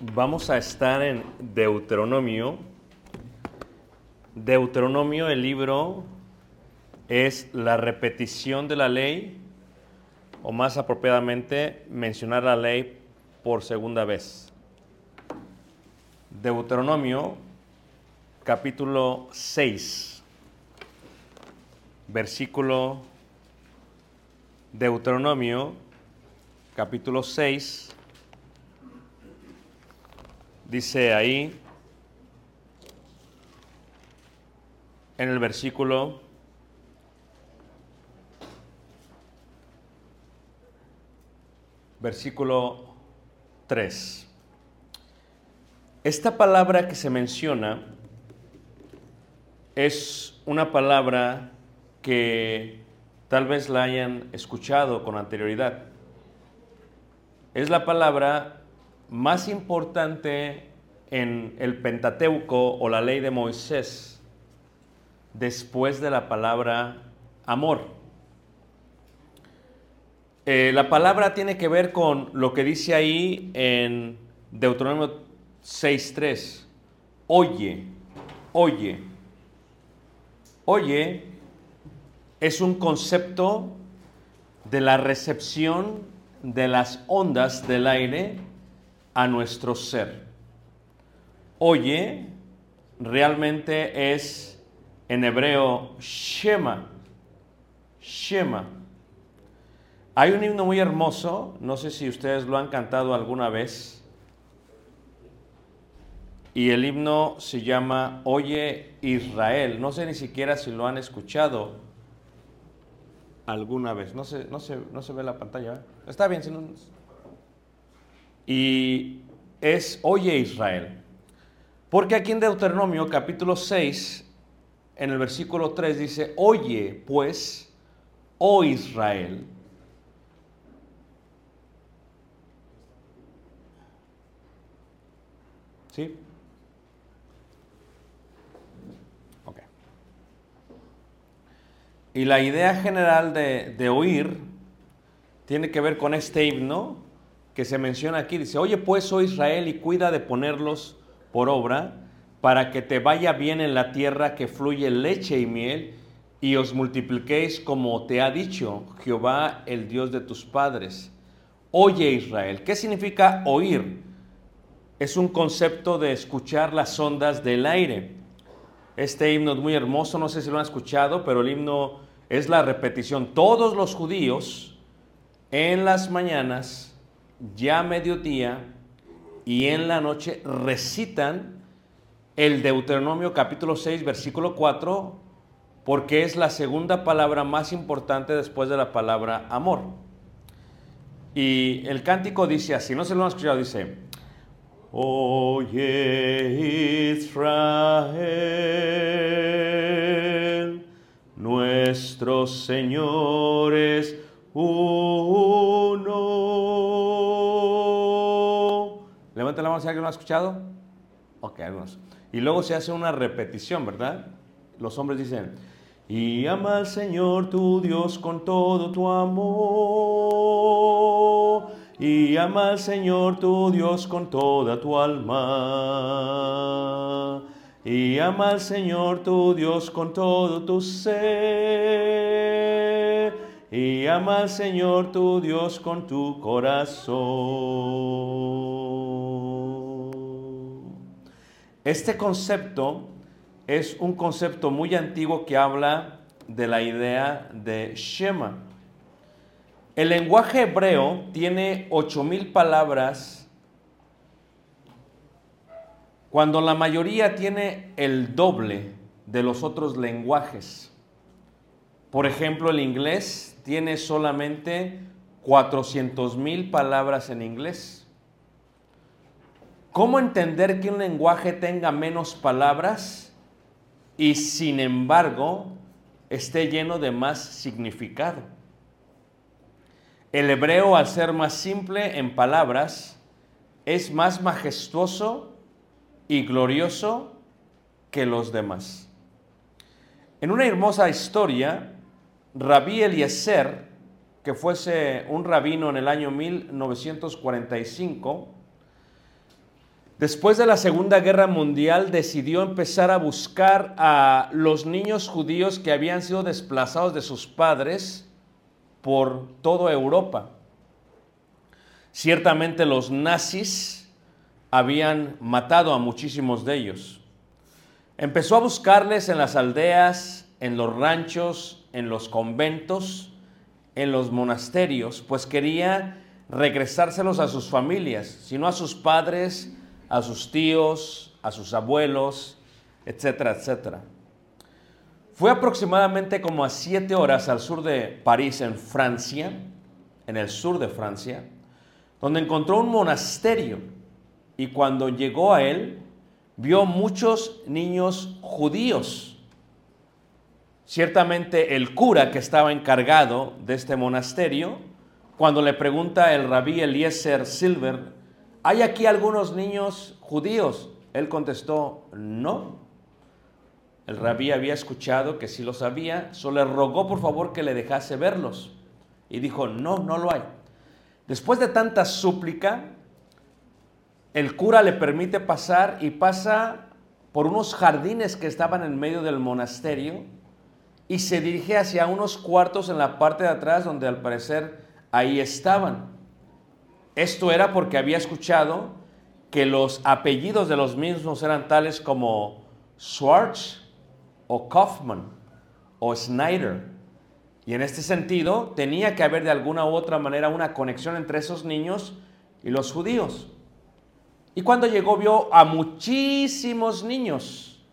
Vamos a estar en Deuteronomio. Deuteronomio, el libro, es la repetición de la ley, o más apropiadamente, mencionar la ley por segunda vez. Deuteronomio, capítulo 6, versículo Deuteronomio, capítulo 6, dice ahí, en el versículo versículo 3. Esta palabra que se menciona es una palabra que tal vez la hayan escuchado con anterioridad. Es la palabra más importante en el Pentateuco o la ley de Moisés después de la palabra amor. Eh, la palabra tiene que ver con lo que dice ahí en Deuteronomio 6.3. Oye, oye. Oye es un concepto de la recepción de las ondas del aire a nuestro ser. Oye realmente es en hebreo Shema. Shema. Hay un himno muy hermoso, no sé si ustedes lo han cantado alguna vez, y el himno se llama Oye Israel. No sé ni siquiera si lo han escuchado alguna vez. No se, no se, no se ve la pantalla. Está bien, si no... y es Oye Israel. Porque aquí en Deuteronomio capítulo 6, en el versículo 3 dice, Oye pues, oh Israel. ¿Sí? Ok. Y la idea general de, de oír tiene que ver con este himno que se menciona aquí. Dice, oye pues, oh Israel, y cuida de ponerlos por obra, para que te vaya bien en la tierra que fluye leche y miel, y os multipliquéis como te ha dicho Jehová, el Dios de tus padres. Oye Israel, ¿qué significa oír? Es un concepto de escuchar las ondas del aire. Este himno es muy hermoso, no sé si lo han escuchado, pero el himno es la repetición. Todos los judíos en las mañanas, ya mediodía y en la noche recitan el Deuteronomio capítulo 6, versículo 4, porque es la segunda palabra más importante después de la palabra amor. Y el cántico dice así, no se lo han escuchado, dice, Oye Israel, nuestro Señor es uno. Levanten la mano si alguien lo ha escuchado. Ok, algunos. Y luego se hace una repetición, ¿verdad? Los hombres dicen, y ama al Señor tu Dios con todo tu amor. Y ama al Señor tu Dios con toda tu alma. Y ama al Señor tu Dios con todo tu ser. Y ama al Señor tu Dios con tu corazón. Este concepto es un concepto muy antiguo que habla de la idea de Shema. El lenguaje hebreo tiene 8000 palabras cuando la mayoría tiene el doble de los otros lenguajes. Por ejemplo, el inglés tiene solamente 400 mil palabras en inglés. ¿Cómo entender que un lenguaje tenga menos palabras y sin embargo esté lleno de más significado? El hebreo, al ser más simple en palabras, es más majestuoso y glorioso que los demás. En una hermosa historia, Rabí Eliezer, que fuese un rabino en el año 1945, después de la Segunda Guerra Mundial decidió empezar a buscar a los niños judíos que habían sido desplazados de sus padres por toda Europa. Ciertamente los nazis habían matado a muchísimos de ellos. Empezó a buscarles en las aldeas, en los ranchos, en los conventos, en los monasterios, pues quería regresárselos a sus familias, sino a sus padres, a sus tíos, a sus abuelos, etcétera, etcétera. Fue aproximadamente como a siete horas al sur de París, en Francia, en el sur de Francia, donde encontró un monasterio y cuando llegó a él, vio muchos niños judíos. Ciertamente el cura que estaba encargado de este monasterio, cuando le pregunta el rabí Eliezer Silver, ¿hay aquí algunos niños judíos? Él contestó, no. El rabí había escuchado que sí lo sabía, solo le rogó por favor que le dejase verlos. Y dijo, no, no lo hay. Después de tanta súplica, el cura le permite pasar y pasa por unos jardines que estaban en medio del monasterio y se dirige hacia unos cuartos en la parte de atrás donde al parecer ahí estaban. Esto era porque había escuchado que los apellidos de los mismos eran tales como Schwartz o Kaufman o Snyder. Y en este sentido tenía que haber de alguna u otra manera una conexión entre esos niños y los judíos. Y cuando llegó vio a muchísimos niños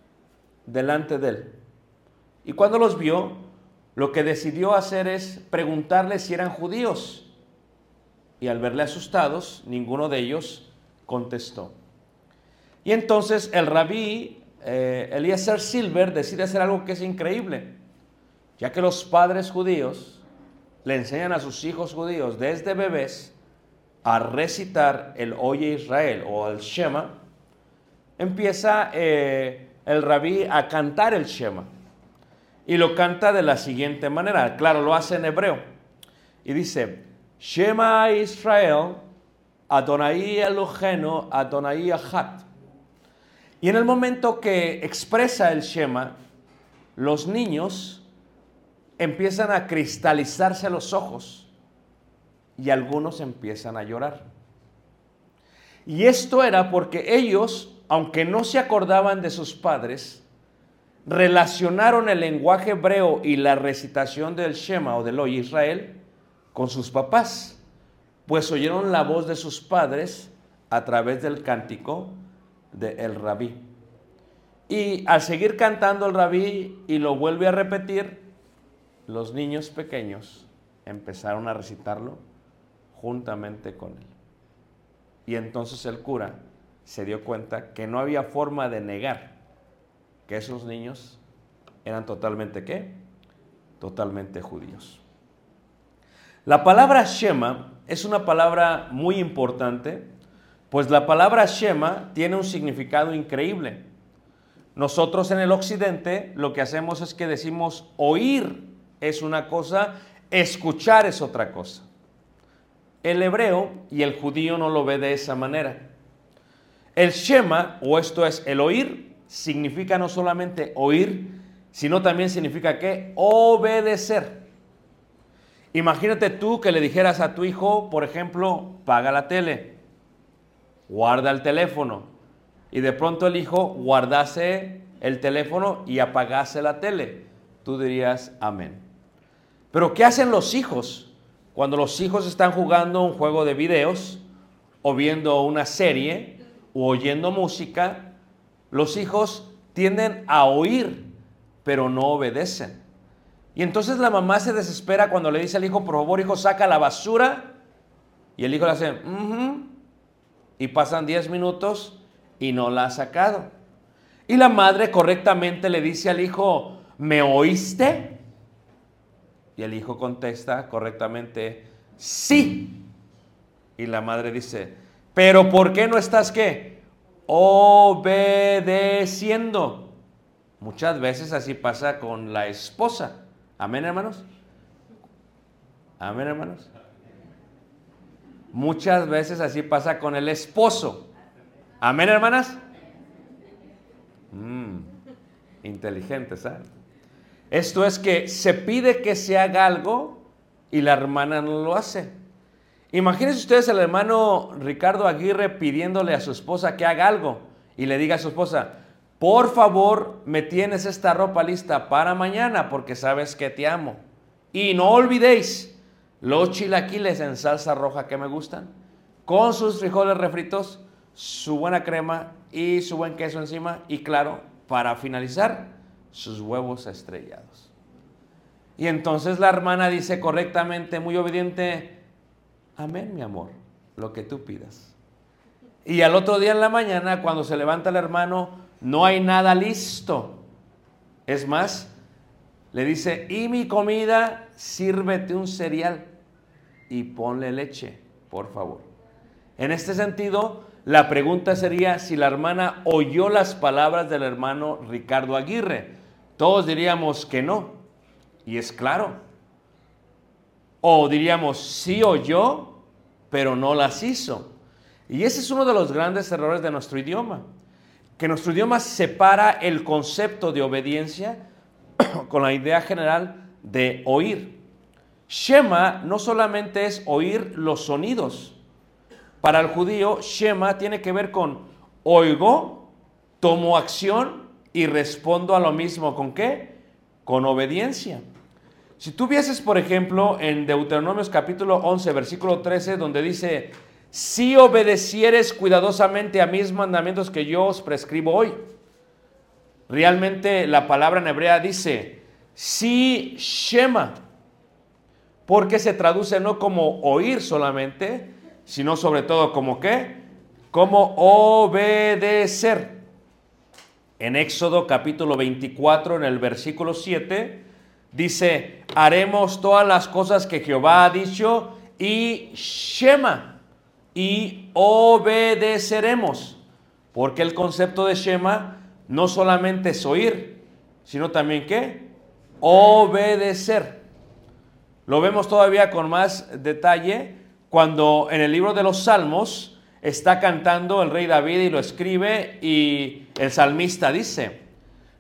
delante de él. Y cuando los vio, lo que decidió hacer es preguntarles si eran judíos. Y al verle asustados, ninguno de ellos contestó. Y entonces el rabí eh, Eliezer Silver decide hacer algo que es increíble, ya que los padres judíos le enseñan a sus hijos judíos desde bebés a recitar el Oye Israel o el Shema, empieza eh, el rabí a cantar el Shema. Y lo canta de la siguiente manera, claro, lo hace en hebreo. Y dice, Shema Israel, Adonai Elohenu, Adonai Achat. Y en el momento que expresa el Shema, los niños empiezan a cristalizarse los ojos y algunos empiezan a llorar. Y esto era porque ellos, aunque no se acordaban de sus padres, relacionaron el lenguaje hebreo y la recitación del Shema o del Hoy Israel con sus papás, pues oyeron la voz de sus padres a través del cántico del el rabí. Y al seguir cantando el rabí y lo vuelve a repetir, los niños pequeños empezaron a recitarlo juntamente con él. Y entonces el cura se dio cuenta que no había forma de negar que esos niños eran totalmente qué? Totalmente judíos. La palabra Shema es una palabra muy importante, pues la palabra Shema tiene un significado increíble. Nosotros en el occidente lo que hacemos es que decimos oír es una cosa, escuchar es otra cosa. El hebreo y el judío no lo ve de esa manera. El Shema, o esto es el oír, significa no solamente oír, sino también significa que obedecer. Imagínate tú que le dijeras a tu hijo, por ejemplo, paga la tele, guarda el teléfono, y de pronto el hijo guardase el teléfono y apagase la tele. Tú dirías amén. Pero ¿qué hacen los hijos cuando los hijos están jugando un juego de videos o viendo una serie o oyendo música? Los hijos tienden a oír, pero no obedecen. Y entonces la mamá se desespera cuando le dice al hijo, por favor, hijo, saca la basura. Y el hijo le hace, "Ujú". y pasan 10 minutos y no la ha sacado. Y la madre correctamente le dice al hijo, ¿me oíste? Y el hijo contesta correctamente, sí. Y la madre dice, pero ¿por qué no estás qué? Obedeciendo. Muchas veces así pasa con la esposa. Amén, hermanos. Amén, hermanos. Muchas veces así pasa con el esposo. Amén, hermanas. Mm, inteligentes, ¿sabes? Esto es que se pide que se haga algo y la hermana no lo hace. Imagínense ustedes al hermano Ricardo Aguirre pidiéndole a su esposa que haga algo y le diga a su esposa, por favor me tienes esta ropa lista para mañana porque sabes que te amo. Y no olvidéis los chilaquiles en salsa roja que me gustan, con sus frijoles refritos, su buena crema y su buen queso encima y claro, para finalizar, sus huevos estrellados. Y entonces la hermana dice correctamente, muy obediente, amén mi amor, lo que tú pidas. Y al otro día en la mañana, cuando se levanta el hermano, no hay nada listo. Es más, le dice, y mi comida, sírvete un cereal y ponle leche, por favor. En este sentido, la pregunta sería si la hermana oyó las palabras del hermano Ricardo Aguirre. Todos diríamos que no. Y es claro. O diríamos sí oyó, pero no las hizo. Y ese es uno de los grandes errores de nuestro idioma. Que nuestro idioma separa el concepto de obediencia con la idea general de oír. Shema no solamente es oír los sonidos. Para el judío, Shema tiene que ver con oigo, tomo acción y respondo a lo mismo. ¿Con qué? Con obediencia. Si tú vieses, por ejemplo, en Deuteronomios capítulo 11, versículo 13, donde dice, si obedecieres cuidadosamente a mis mandamientos que yo os prescribo hoy. Realmente la palabra en hebrea dice, si shema, porque se traduce no como oír solamente, sino sobre todo como qué? Como obedecer. En Éxodo capítulo 24, en el versículo 7, dice, haremos todas las cosas que Jehová ha dicho y Shema, y obedeceremos. Porque el concepto de Shema no solamente es oír, sino también qué? Obedecer. Lo vemos todavía con más detalle cuando en el libro de los Salmos está cantando el rey David y lo escribe y el salmista dice,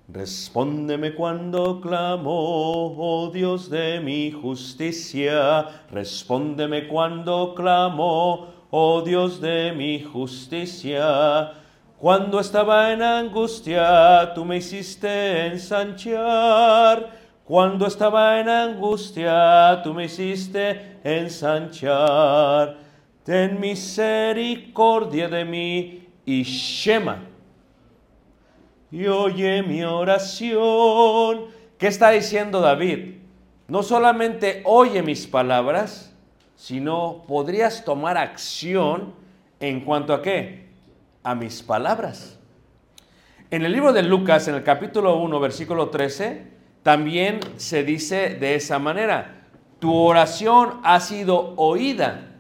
Respóndeme cuando clamo, oh Dios de mi justicia. Respóndeme cuando clamo, oh Dios de mi justicia. Cuando estaba en angustia, tú me hiciste ensanchar. Cuando estaba en angustia, tú me hiciste ensanchar. Ten misericordia de mí y Shema y oye mi oración. ¿Qué está diciendo David? No solamente oye mis palabras, sino podrías tomar acción en cuanto a qué? A mis palabras. En el libro de Lucas, en el capítulo 1, versículo 13, también se dice de esa manera, tu oración ha sido oída.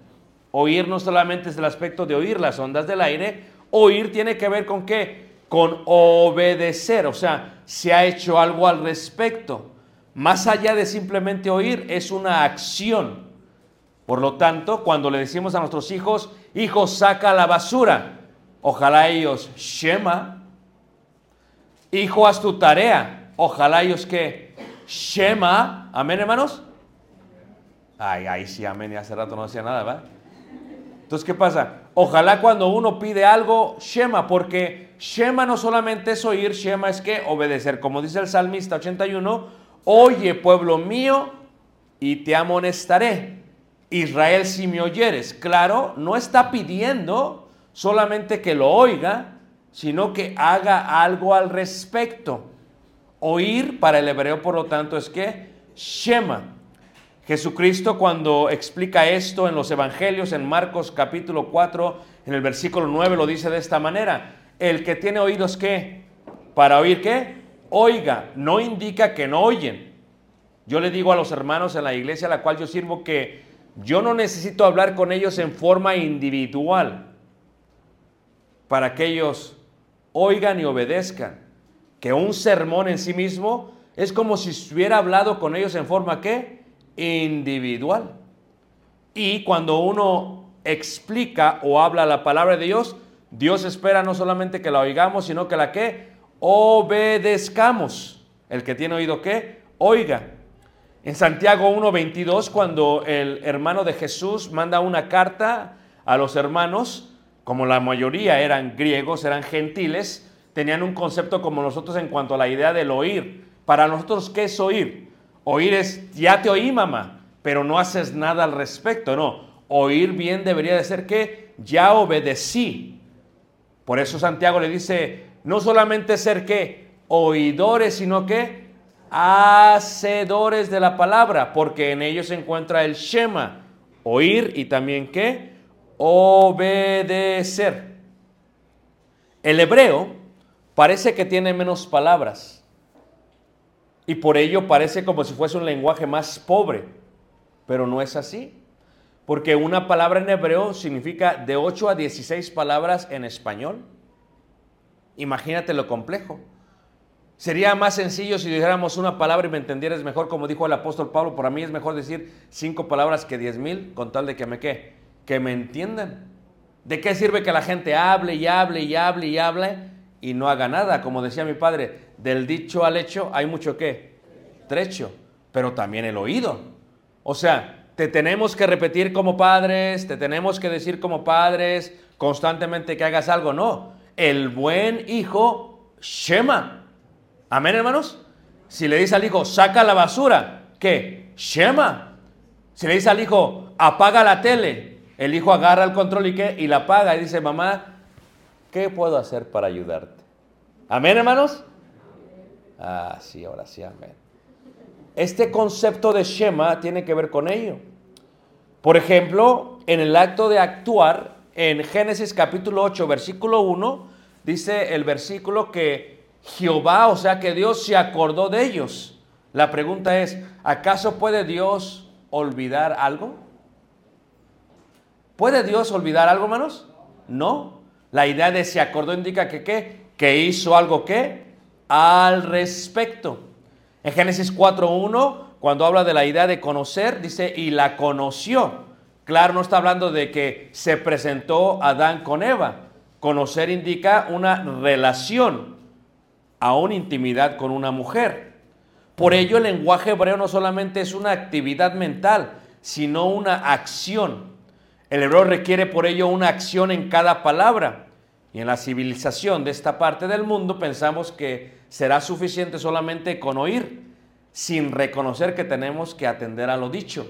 Oír no solamente es el aspecto de oír las ondas del aire, oír tiene que ver con qué? con obedecer, o sea, se ha hecho algo al respecto. Más allá de simplemente oír, es una acción. Por lo tanto, cuando le decimos a nuestros hijos, hijos, saca la basura, ojalá ellos, Shema. Hijo, haz tu tarea, ojalá ellos que, Shema. Amén, hermanos. Ay, ay, sí, amén, y hace rato no decía nada, ¿verdad? Entonces, ¿qué pasa? Ojalá cuando uno pide algo, Shema, porque Shema no solamente es oír, Shema es que obedecer. Como dice el salmista 81, oye pueblo mío y te amonestaré. Israel, si me oyeres. Claro, no está pidiendo solamente que lo oiga, sino que haga algo al respecto. Oír para el hebreo, por lo tanto, es que Shema. Jesucristo cuando explica esto en los Evangelios, en Marcos capítulo 4, en el versículo 9, lo dice de esta manera. El que tiene oídos, ¿qué? Para oír, ¿qué? Oiga, no indica que no oyen. Yo le digo a los hermanos en la iglesia a la cual yo sirvo que yo no necesito hablar con ellos en forma individual para que ellos oigan y obedezcan. Que un sermón en sí mismo es como si estuviera hablado con ellos en forma, ¿qué? individual. Y cuando uno explica o habla la palabra de Dios, Dios espera no solamente que la oigamos, sino que la que obedezcamos. El que tiene oído que oiga. En Santiago 1:22, cuando el hermano de Jesús manda una carta a los hermanos, como la mayoría eran griegos, eran gentiles, tenían un concepto como nosotros en cuanto a la idea del oír. Para nosotros, ¿qué es oír? Oír es, ya te oí mamá, pero no haces nada al respecto, no. Oír bien debería de ser que ya obedecí. Por eso Santiago le dice, no solamente ser que oidores, sino que hacedores de la palabra, porque en ellos se encuentra el Shema, oír y también que obedecer. El hebreo parece que tiene menos palabras y por ello parece como si fuese un lenguaje más pobre, pero no es así. Porque una palabra en hebreo significa de 8 a 16 palabras en español. Imagínate lo complejo. Sería más sencillo si dijéramos una palabra y me entendieras mejor, como dijo el apóstol Pablo. Para mí es mejor decir cinco palabras que diez mil, con tal de que me que me entiendan. ¿De qué sirve que la gente hable y hable y hable y hable y no haga nada? Como decía mi padre, del dicho al hecho hay mucho qué? Trecho, pero también el oído. O sea, te tenemos que repetir como padres, te tenemos que decir como padres constantemente que hagas algo. No, el buen hijo, Shema. Amén, hermanos. Si le dice al hijo, saca la basura, ¿qué? Shema. Si le dice al hijo, apaga la tele, el hijo agarra el control y qué? Y la apaga y dice, mamá, ¿qué puedo hacer para ayudarte? Amén, hermanos. Ah, sí, ahora sí, amén. Este concepto de Shema tiene que ver con ello. Por ejemplo, en el acto de actuar, en Génesis capítulo 8, versículo 1, dice el versículo que Jehová, o sea que Dios se acordó de ellos. La pregunta es, ¿acaso puede Dios olvidar algo? ¿Puede Dios olvidar algo, hermanos? No. La idea de se acordó indica que qué? Que hizo algo qué? Al respecto. En Génesis 4.1, cuando habla de la idea de conocer, dice, y la conoció. Claro, no está hablando de que se presentó Adán con Eva. Conocer indica una relación, a una intimidad con una mujer. Por ello el lenguaje hebreo no solamente es una actividad mental, sino una acción. El hebreo requiere por ello una acción en cada palabra. Y en la civilización de esta parte del mundo pensamos que será suficiente solamente con oír, sin reconocer que tenemos que atender a lo dicho.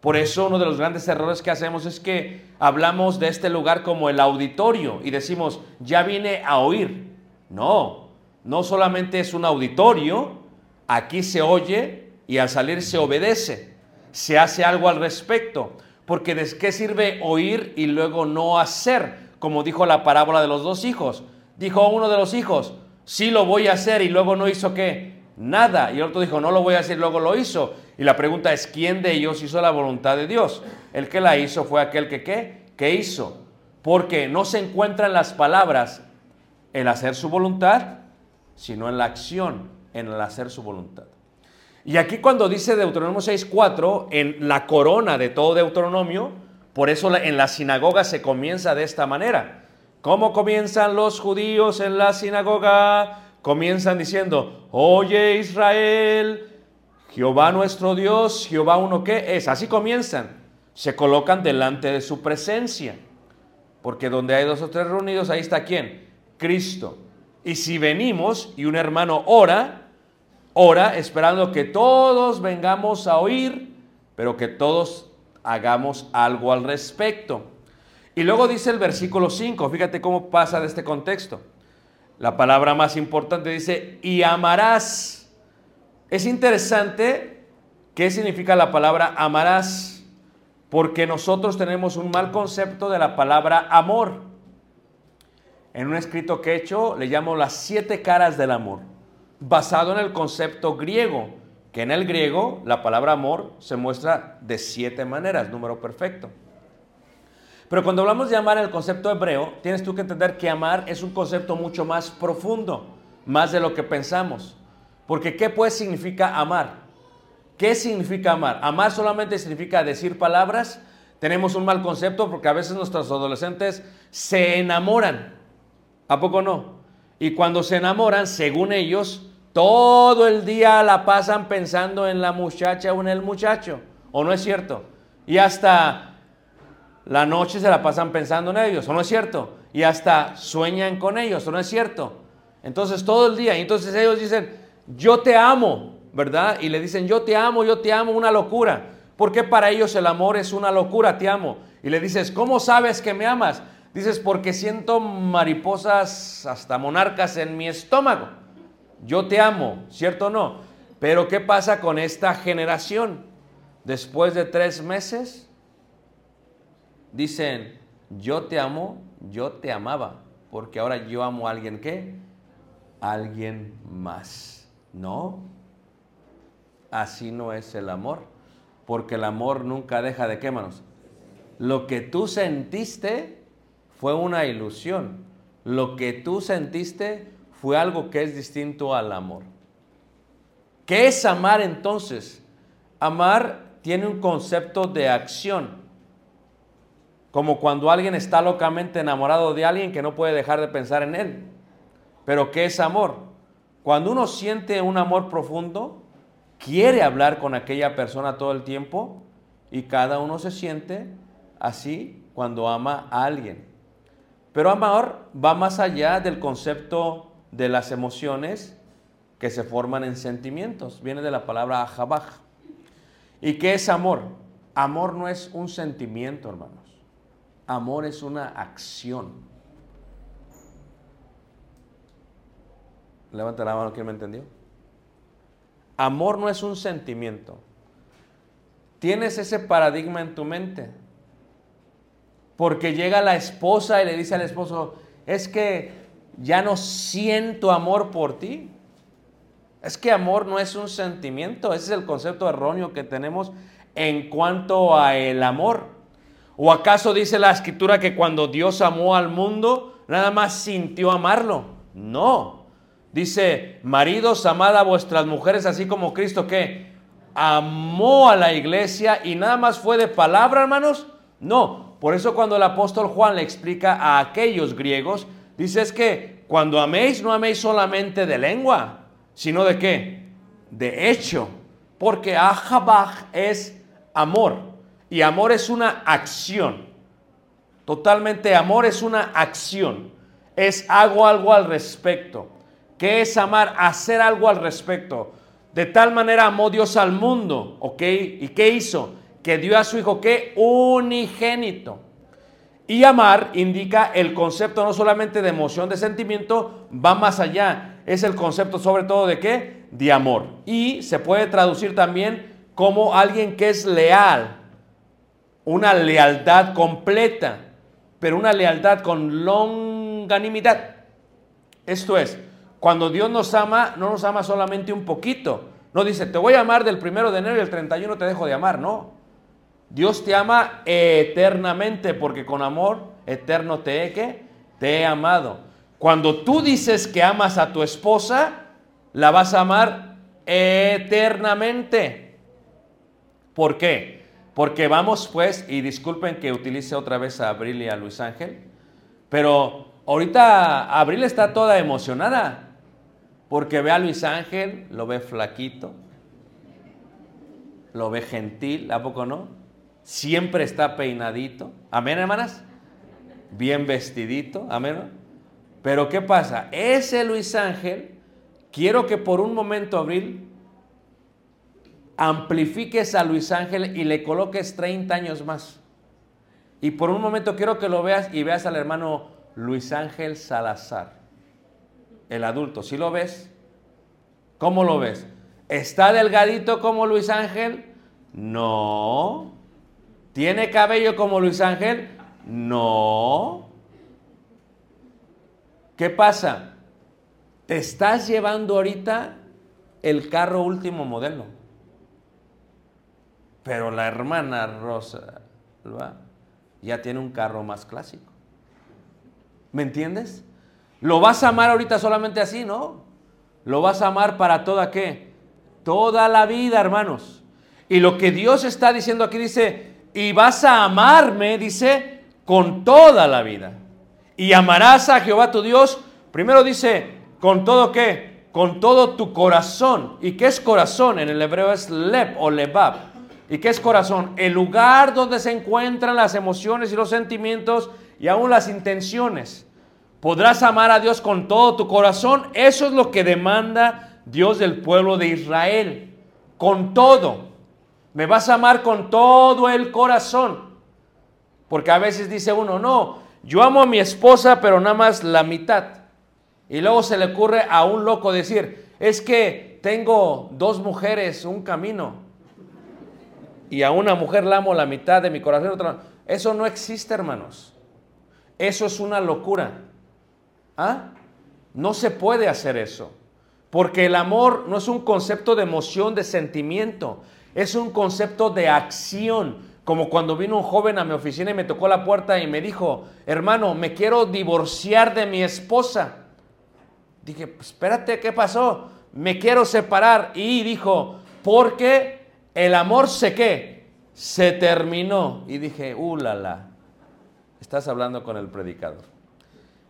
Por eso uno de los grandes errores que hacemos es que hablamos de este lugar como el auditorio y decimos, ya vine a oír. No, no solamente es un auditorio, aquí se oye y al salir se obedece, se hace algo al respecto. Porque ¿de qué sirve oír y luego no hacer? Como dijo la parábola de los dos hijos. Dijo uno de los hijos, sí lo voy a hacer y luego no hizo qué? Nada. Y el otro dijo, no lo voy a hacer y luego lo hizo. Y la pregunta es, ¿quién de ellos hizo la voluntad de Dios? El que la hizo fue aquel que qué? Que hizo. Porque no se encuentra en las palabras el hacer su voluntad, sino en la acción, en el hacer su voluntad. Y aquí cuando dice Deuteronomio 6.4, en la corona de todo Deuteronomio, por eso en la sinagoga se comienza de esta manera. ¿Cómo comienzan los judíos en la sinagoga? Comienzan diciendo, oye Israel, Jehová nuestro Dios, Jehová uno que es. Así comienzan. Se colocan delante de su presencia. Porque donde hay dos o tres reunidos, ahí está quién? Cristo. Y si venimos y un hermano ora, ora esperando que todos vengamos a oír, pero que todos hagamos algo al respecto. Y luego dice el versículo 5, fíjate cómo pasa de este contexto. La palabra más importante dice, y amarás. Es interesante qué significa la palabra amarás, porque nosotros tenemos un mal concepto de la palabra amor. En un escrito que he hecho le llamo las siete caras del amor basado en el concepto griego, que en el griego la palabra amor se muestra de siete maneras, número perfecto. Pero cuando hablamos de amar en el concepto hebreo, tienes tú que entender que amar es un concepto mucho más profundo, más de lo que pensamos. Porque ¿qué pues significa amar? ¿Qué significa amar? Amar solamente significa decir palabras. Tenemos un mal concepto porque a veces nuestros adolescentes se enamoran. ¿A poco no? Y cuando se enamoran, según ellos, todo el día la pasan pensando en la muchacha o en el muchacho, ¿o no es cierto? Y hasta la noche se la pasan pensando en ellos, ¿o no es cierto? Y hasta sueñan con ellos, ¿o no es cierto? Entonces todo el día, y entonces ellos dicen, yo te amo, ¿verdad? Y le dicen, yo te amo, yo te amo, una locura. Porque para ellos el amor es una locura, te amo. Y le dices, ¿cómo sabes que me amas? Dices, porque siento mariposas hasta monarcas en mi estómago yo te amo, ¿cierto o no? Pero ¿qué pasa con esta generación? Después de tres meses, dicen, yo te amo, yo te amaba, porque ahora yo amo a alguien que, alguien más. No, así no es el amor, porque el amor nunca deja de qué manos. Lo que tú sentiste fue una ilusión. Lo que tú sentiste fue algo que es distinto al amor. ¿Qué es amar entonces? Amar tiene un concepto de acción. Como cuando alguien está locamente enamorado de alguien que no puede dejar de pensar en él. Pero ¿qué es amor? Cuando uno siente un amor profundo, quiere hablar con aquella persona todo el tiempo y cada uno se siente así cuando ama a alguien. Pero amor va más allá del concepto de las emociones que se forman en sentimientos. Viene de la palabra ajabaj. ¿Y qué es amor? Amor no es un sentimiento, hermanos. Amor es una acción. Levanta la mano, ¿quién me entendió? Amor no es un sentimiento. Tienes ese paradigma en tu mente. Porque llega la esposa y le dice al esposo, es que ya no siento amor por ti. Es que amor no es un sentimiento, ese es el concepto erróneo que tenemos en cuanto a el amor. ¿O acaso dice la escritura que cuando Dios amó al mundo, nada más sintió amarlo? No. Dice, maridos, amad a vuestras mujeres así como Cristo que amó a la iglesia y nada más fue de palabra, hermanos. No. Por eso cuando el apóstol Juan le explica a aquellos griegos, dice es que cuando améis, no améis solamente de lengua, sino de qué? De hecho. Porque ahabaj es amor. Y amor es una acción. Totalmente amor es una acción. Es hago algo al respecto. ¿Qué es amar? Hacer algo al respecto. De tal manera amó Dios al mundo, ¿ok? ¿Y qué hizo? Que dio a su hijo, ¿qué? Unigénito. Y amar indica el concepto no solamente de emoción, de sentimiento, va más allá. Es el concepto sobre todo de qué? De amor. Y se puede traducir también como alguien que es leal. Una lealtad completa, pero una lealtad con longanimidad. Esto es, cuando Dios nos ama, no nos ama solamente un poquito. No dice, te voy a amar del primero de enero y el 31 te dejo de amar. No. Dios te ama eternamente porque con amor eterno te he, ¿qué? te he amado. Cuando tú dices que amas a tu esposa, la vas a amar eternamente. ¿Por qué? Porque vamos pues, y disculpen que utilice otra vez a Abril y a Luis Ángel, pero ahorita Abril está toda emocionada porque ve a Luis Ángel, lo ve flaquito, lo ve gentil, ¿a poco no? Siempre está peinadito. Amén, hermanas. Bien vestidito. Amén. Pero ¿qué pasa? Ese Luis Ángel, quiero que por un momento, Abril, amplifiques a Luis Ángel y le coloques 30 años más. Y por un momento quiero que lo veas y veas al hermano Luis Ángel Salazar, el adulto. ¿Sí lo ves? ¿Cómo lo ves? ¿Está delgadito como Luis Ángel? No. ¿Tiene cabello como Luis Ángel? No. ¿Qué pasa? Te estás llevando ahorita el carro último modelo. Pero la hermana Rosa ya tiene un carro más clásico. ¿Me entiendes? Lo vas a amar ahorita solamente así, ¿no? Lo vas a amar para toda qué? Toda la vida, hermanos. Y lo que Dios está diciendo aquí dice, y vas a amarme, dice, con toda la vida. Y amarás a Jehová tu Dios, primero dice, con todo qué? Con todo tu corazón. ¿Y qué es corazón? En el hebreo es leb o lebab. ¿Y qué es corazón? El lugar donde se encuentran las emociones y los sentimientos y aún las intenciones. Podrás amar a Dios con todo tu corazón. Eso es lo que demanda Dios del pueblo de Israel. Con todo. Me vas a amar con todo el corazón. Porque a veces dice uno, no, yo amo a mi esposa, pero nada más la mitad. Y luego se le ocurre a un loco decir, es que tengo dos mujeres, un camino. Y a una mujer la amo la mitad de mi corazón. Eso no existe, hermanos. Eso es una locura. ¿Ah? No se puede hacer eso. Porque el amor no es un concepto de emoción, de sentimiento. Es un concepto de acción, como cuando vino un joven a mi oficina y me tocó la puerta y me dijo, hermano, me quiero divorciar de mi esposa. Dije, pues, espérate, ¿qué pasó? Me quiero separar. Y dijo, porque el amor se qué? Se terminó. Y dije, uh, la, la. Estás hablando con el predicador.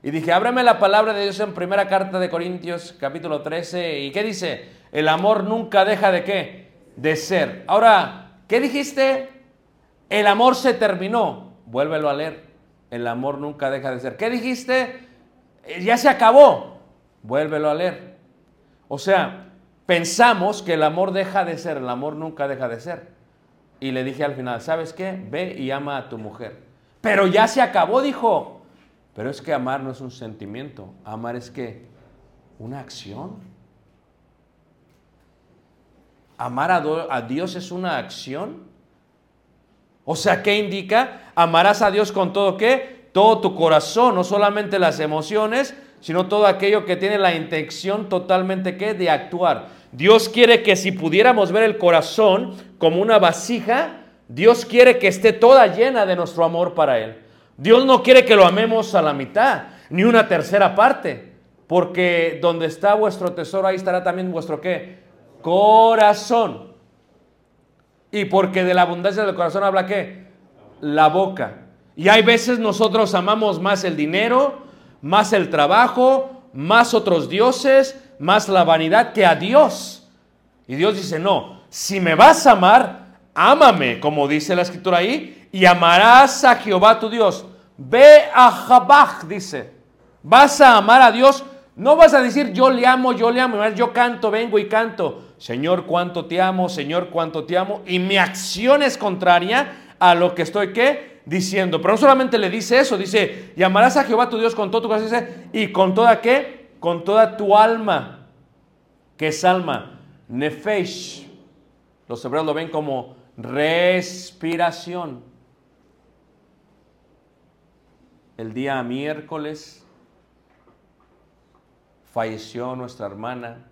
Y dije, ábreme la palabra de Dios en primera carta de Corintios, capítulo 13. ¿Y qué dice? El amor nunca deja de qué? De ser. Ahora, ¿qué dijiste? El amor se terminó. Vuélvelo a leer. El amor nunca deja de ser. ¿Qué dijiste? Eh, ya se acabó. Vuélvelo a leer. O sea, pensamos que el amor deja de ser, el amor nunca deja de ser. Y le dije al final, ¿sabes qué? Ve y ama a tu mujer. Pero ya se acabó, dijo. Pero es que amar no es un sentimiento, amar es que una acción. Amar a, Dios es una acción. O sea, ¿qué indica? Amarás a Dios con todo qué? Todo tu corazón, no solamente las emociones, sino todo aquello que tiene la intención totalmente qué? De actuar. Dios quiere que si pudiéramos ver el corazón como una vasija, Dios quiere que esté toda llena de nuestro amor para Él. Dios no quiere que lo amemos a la mitad, ni una tercera parte, porque donde está vuestro tesoro, ahí estará también vuestro qué? Corazón. Y porque de la abundancia del corazón habla qué? La boca. Y hay veces nosotros amamos más el dinero, más el trabajo, más otros dioses, más la vanidad que a Dios. Y Dios dice, no, si me vas a amar, ámame, como dice la escritura ahí, y amarás a Jehová tu Dios. Ve a Jabaj, dice. Vas a amar a Dios. No vas a decir yo le amo, yo le amo. Yo canto, vengo y canto. Señor, cuánto te amo, Señor, cuánto te amo. Y mi acción es contraria a lo que estoy, ¿qué? Diciendo. Pero no solamente le dice eso, dice, y amarás a Jehová tu Dios con todo tu corazón, y con toda, ¿qué? Con toda tu alma. ¿Qué es alma? Nefesh. Los hebreos lo ven como respiración. El día miércoles falleció nuestra hermana,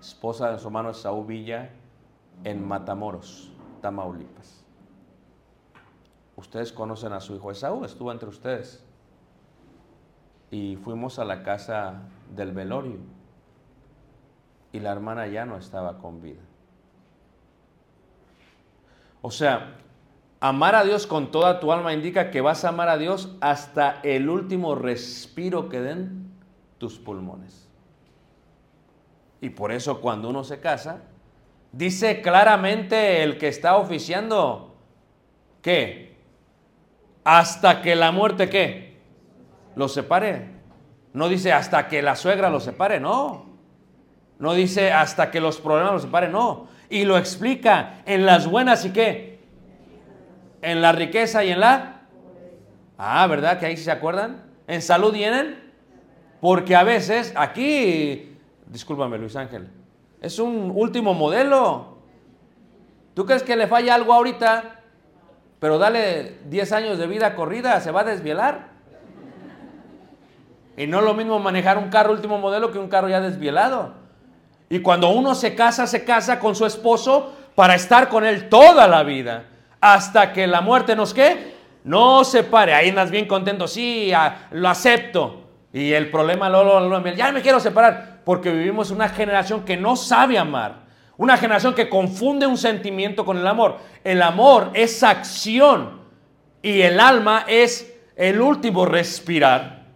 esposa de nuestro hermano Saúl Villa, en Matamoros, Tamaulipas. Ustedes conocen a su hijo Esaú, estuvo entre ustedes. Y fuimos a la casa del velorio. Y la hermana ya no estaba con vida. O sea, amar a Dios con toda tu alma indica que vas a amar a Dios hasta el último respiro que den tus pulmones. Y por eso cuando uno se casa, dice claramente el que está oficiando que hasta que la muerte qué? Lo separe. No dice hasta que la suegra lo separe, no. No dice hasta que los problemas lo separen, no. Y lo explica en las buenas y qué. En la riqueza y en la... Ah, ¿verdad? Que ahí se acuerdan. En salud y en. Porque a veces aquí, discúlpame Luis Ángel, es un último modelo. ¿Tú crees que le falla algo ahorita? Pero dale 10 años de vida corrida, se va a desvielar. Y no es lo mismo manejar un carro último modelo que un carro ya desvielado. Y cuando uno se casa, se casa con su esposo para estar con él toda la vida. Hasta que la muerte nos qué? No separe. Ahí andas bien contento. Sí, lo acepto. Y el problema, Lolo, ya me quiero separar. Porque vivimos una generación que no sabe amar. Una generación que confunde un sentimiento con el amor. El amor es acción. Y el alma es el último respirar.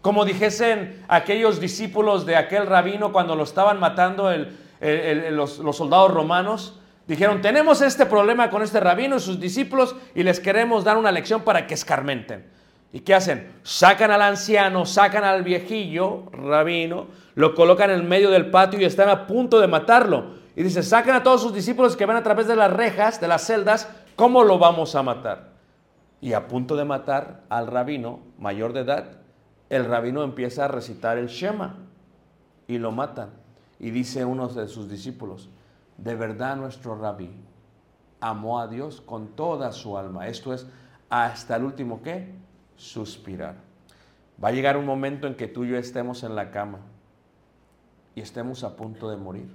Como dijesen aquellos discípulos de aquel rabino cuando lo estaban matando los soldados romanos, dijeron, tenemos este problema con este rabino y sus discípulos y les queremos dar una lección para que escarmenten. ¿Y qué hacen? Sacan al anciano, sacan al viejillo, rabino, lo colocan en el medio del patio y están a punto de matarlo. Y dice, sacan a todos sus discípulos que van a través de las rejas, de las celdas, ¿cómo lo vamos a matar? Y a punto de matar al rabino mayor de edad, el rabino empieza a recitar el Shema y lo matan. Y dice uno de sus discípulos, de verdad nuestro rabí amó a Dios con toda su alma. Esto es hasta el último qué? Suspirar. Va a llegar un momento en que tú y yo estemos en la cama y estemos a punto de morir.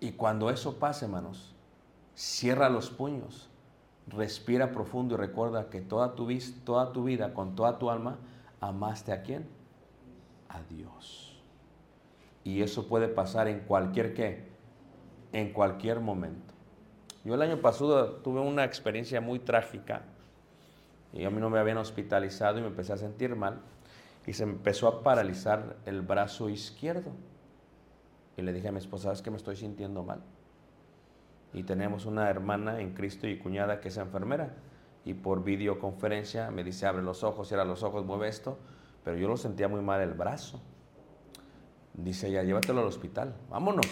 Y cuando eso pase, hermanos, cierra los puños, respira profundo y recuerda que toda tu, toda tu vida, con toda tu alma, amaste a quién? A Dios. Y eso puede pasar en cualquier qué, en cualquier momento. Yo el año pasado tuve una experiencia muy trágica y a mí no me habían hospitalizado y me empecé a sentir mal y se empezó a paralizar el brazo izquierdo. Y le dije a mi esposa, ¿sabes que me estoy sintiendo mal? Y tenemos una hermana en Cristo y cuñada que es enfermera. Y por videoconferencia me dice, abre los ojos, cierra los ojos, mueve esto. Pero yo lo sentía muy mal el brazo. Dice ella, llévatelo al hospital, vámonos.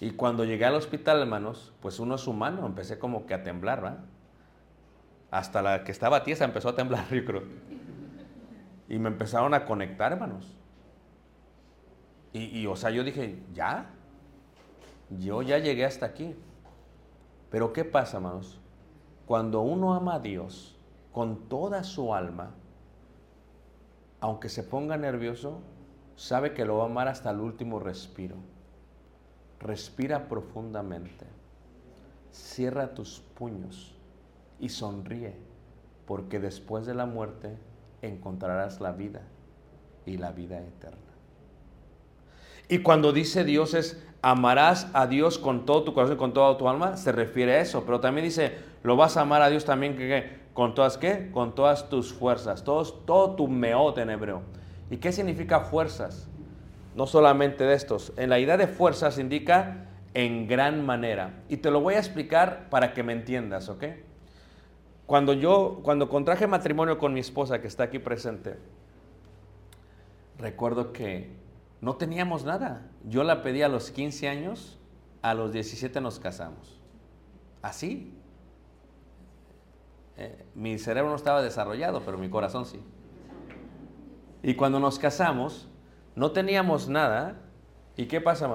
Y cuando llegué al hospital, hermanos, pues uno es humano, empecé como que a temblar, ¿verdad? Hasta la que estaba tiesa empezó a temblar, yo creo. Y me empezaron a conectar, hermanos. Y, y, o sea, yo dije, ya, yo ya llegué hasta aquí. Pero ¿qué pasa, hermanos? Cuando uno ama a Dios con toda su alma, aunque se ponga nervioso, sabe que lo va a amar hasta el último respiro. Respira profundamente. Cierra tus puños y sonríe, porque después de la muerte encontrarás la vida y la vida eterna. Y cuando dice Dios es amarás a Dios con todo tu corazón y con toda tu alma, se refiere a eso, pero también dice, lo vas a amar a Dios también con todas qué? Con todas tus fuerzas, todos, todo tu meot en hebreo. ¿Y qué significa fuerzas? No solamente de estos. En la idea de fuerzas indica en gran manera. Y te lo voy a explicar para que me entiendas, ¿ok? Cuando yo, cuando contraje matrimonio con mi esposa que está aquí presente, recuerdo que no teníamos nada. Yo la pedí a los 15 años, a los 17 nos casamos. Así. Eh, mi cerebro no estaba desarrollado, pero mi corazón sí. Y cuando nos casamos, no teníamos nada. ¿Y qué pasa?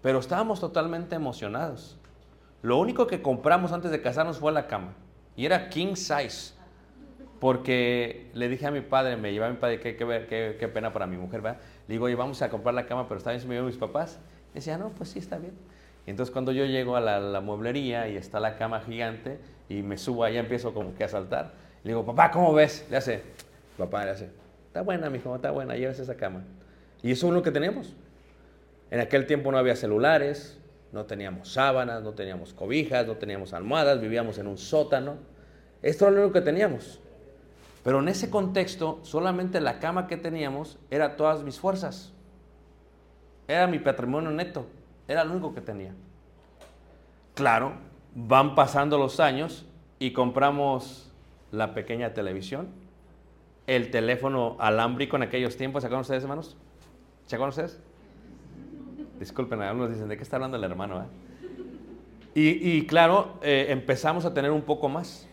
Pero estábamos totalmente emocionados. Lo único que compramos antes de casarnos fue la cama. Y era king size. Porque le dije a mi padre, me llevaba a mi padre, qué, qué, qué, pena para mi mujer, ¿verdad? Le digo, oye, vamos a comprar la cama, pero está bien si me llevo mis papás. Y decía, no, pues sí, está bien. Y entonces cuando yo llego a la, mueblería y está la cama gigante y me subo allá, empiezo como que a saltar. Le digo, papá, ¿cómo ves? Le hace, papá, le hace, está buena, mi hijo, está buena, llevas esa cama. Y eso es lo que tenemos. En aquel tiempo no había celulares, no teníamos sábanas, no teníamos cobijas, no teníamos almohadas, vivíamos en un sótano. Esto era lo único que teníamos. Pero en ese contexto, solamente la cama que teníamos era todas mis fuerzas. Era mi patrimonio neto. Era lo único que tenía. Claro, van pasando los años y compramos la pequeña televisión, el teléfono alámbrico en aquellos tiempos. ¿Se acuerdan ustedes, hermanos? ¿Se acuerdan ustedes? Disculpen, algunos dicen, ¿de qué está hablando el hermano? Eh? Y, claro, eh, empezamos a tener un poco más.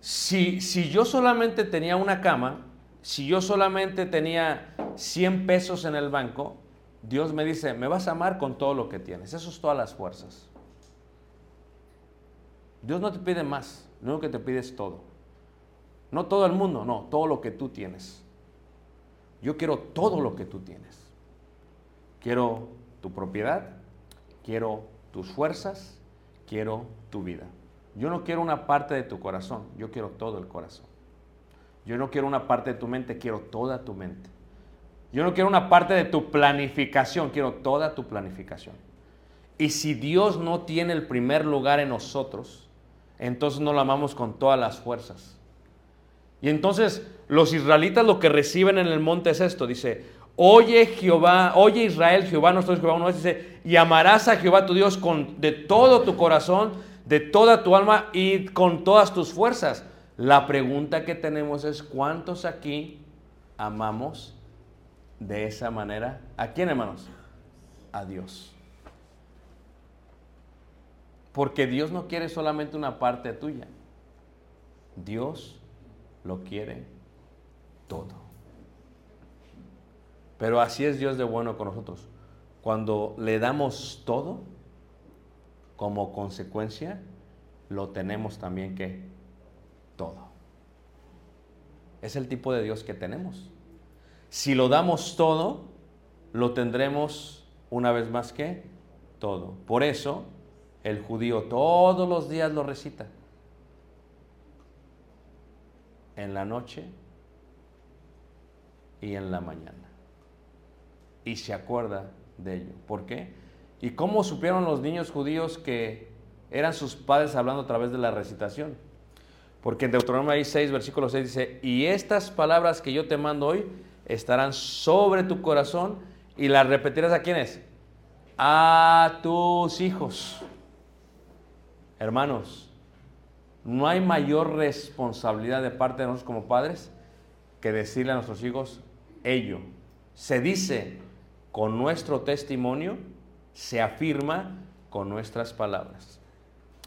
Si, yo solamente tenía una cama, si yo solamente tenía 100 pesos en el banco, Dios me dice, me vas a amar con todo lo que tienes. Eso es todas las fuerzas. Dios no te pide más, lo único que te pide es todo. No todo el mundo, no, todo lo que tú tienes. Yo quiero todo lo que tú tienes. Quiero tu propiedad, quiero tus fuerzas, quiero tu vida. Yo no quiero una parte de tu corazón, yo quiero todo el corazón. Yo no quiero una parte de tu mente, quiero toda tu mente. Yo no quiero una parte de tu planificación, quiero toda tu planificación. Y si Dios no tiene el primer lugar en nosotros, entonces no lo amamos con todas las fuerzas. Y entonces los israelitas lo que reciben en el monte es esto, dice, oye Jehová, oye Israel, Jehová nuestro Dios, Jehová uno dice, y amarás a Jehová tu Dios con de todo tu corazón, de toda tu alma y con todas tus fuerzas. La pregunta que tenemos es, ¿cuántos aquí amamos de esa manera? ¿A quién, hermanos? A Dios. Porque Dios no quiere solamente una parte tuya. Dios lo quiere todo. Pero así es Dios de bueno con nosotros. Cuando le damos todo, como consecuencia, lo tenemos también que todo. Es el tipo de Dios que tenemos. Si lo damos todo, lo tendremos una vez más que todo. Por eso el judío todos los días lo recita. En la noche y en la mañana. Y se acuerda de ello. ¿Por qué? ¿Y cómo supieron los niños judíos que eran sus padres hablando a través de la recitación? Porque en Deuteronomio 6, versículo 6 dice, y estas palabras que yo te mando hoy estarán sobre tu corazón y las repetirás a quiénes? A tus hijos. Hermanos, no hay mayor responsabilidad de parte de nosotros como padres que decirle a nuestros hijos ello. Se dice con nuestro testimonio se afirma con nuestras palabras.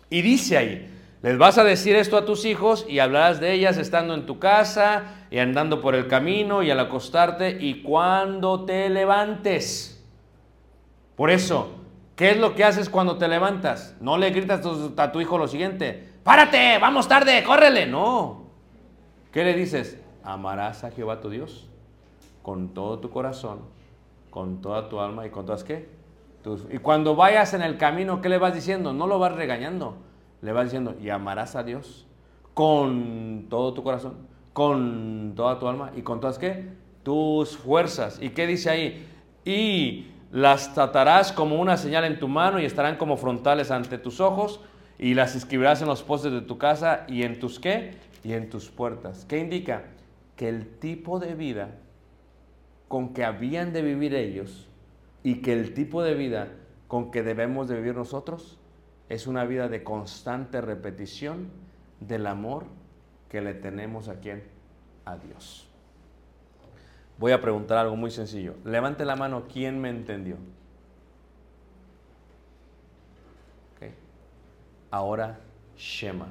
Y dice ahí, les vas a decir esto a tus hijos y hablarás de ellas estando en tu casa y andando por el camino y al acostarte y cuando te levantes. Por eso, ¿Qué es lo que haces cuando te levantas? No le gritas a tu, hijo lo siguiente, párate, vamos tarde, córrele. No. ¿Qué le dices? Amarás a Jehová tu Dios con todo tu corazón, con toda tu alma y con todas qué? Tus- y cuando vayas en el camino, ¿qué le vas diciendo? No lo vas regañando. Le vas diciendo, y amarás a Dios con todo tu corazón, con toda tu alma y con todas qué? Tus fuerzas. ¿Y qué dice ahí? Y las tratarás como una señal en tu mano y estarán como frontales ante tus ojos y las escribirás en los postes de tu casa y en tus qué? Y en tus puertas. ¿Qué indica? Que el tipo de vida con que habían de vivir ellos y que el tipo de vida con que debemos de vivir nosotros es una vida de constante repetición del amor que le tenemos a quién? A Dios. Voy a preguntar algo muy sencillo. Levante la mano, ¿quién me entendió? Ok. Ahora, Shema.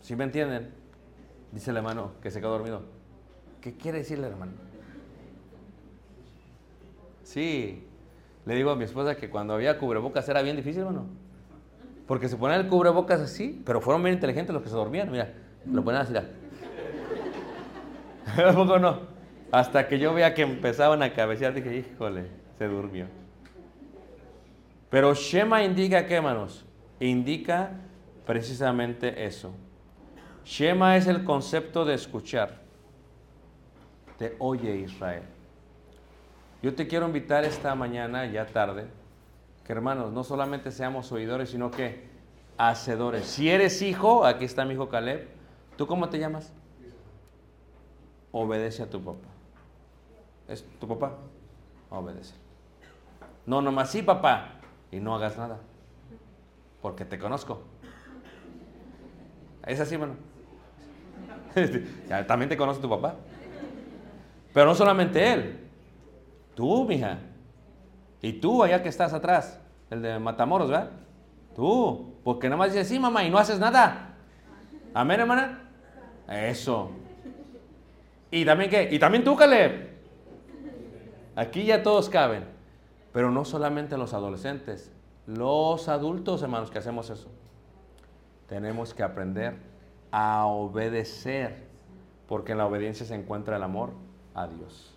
¿Sí me entienden? Dice el hermano que se quedó dormido. ¿Qué quiere decirle, hermano? Sí, le digo a mi esposa que cuando había cubrebocas era bien difícil, hermano. Porque se ponían el cubrebocas así, pero fueron bien inteligentes los que se dormían. Mira, lo ponían así. mira. ¿A poco no? Hasta que yo veía que empezaban a cabecear, dije, híjole, se durmió. Pero Shema indica qué, hermanos? Indica precisamente eso. Shema es el concepto de escuchar. Te oye Israel. Yo te quiero invitar esta mañana, ya tarde, que hermanos, no solamente seamos oidores, sino que hacedores. Si eres hijo, aquí está mi hijo Caleb, ¿tú cómo te llamas? Obedece a tu papá. ¿Es tu papá? Obedece. No, nomás sí, papá, y no hagas nada, porque te conozco. ¿Es así, hermano? También te conoce tu papá. Pero no solamente él. Tú, mija. Y tú, allá que estás atrás. El de Matamoros, ¿verdad? Tú. Porque nada más dices, sí, mamá, y no haces nada. Amén, hermana. Eso. ¿Y también qué? Y también tú, Caleb. Aquí ya todos caben. Pero no solamente los adolescentes. Los adultos, hermanos, que hacemos eso tenemos que aprender a obedecer, porque en la obediencia se encuentra el amor a Dios.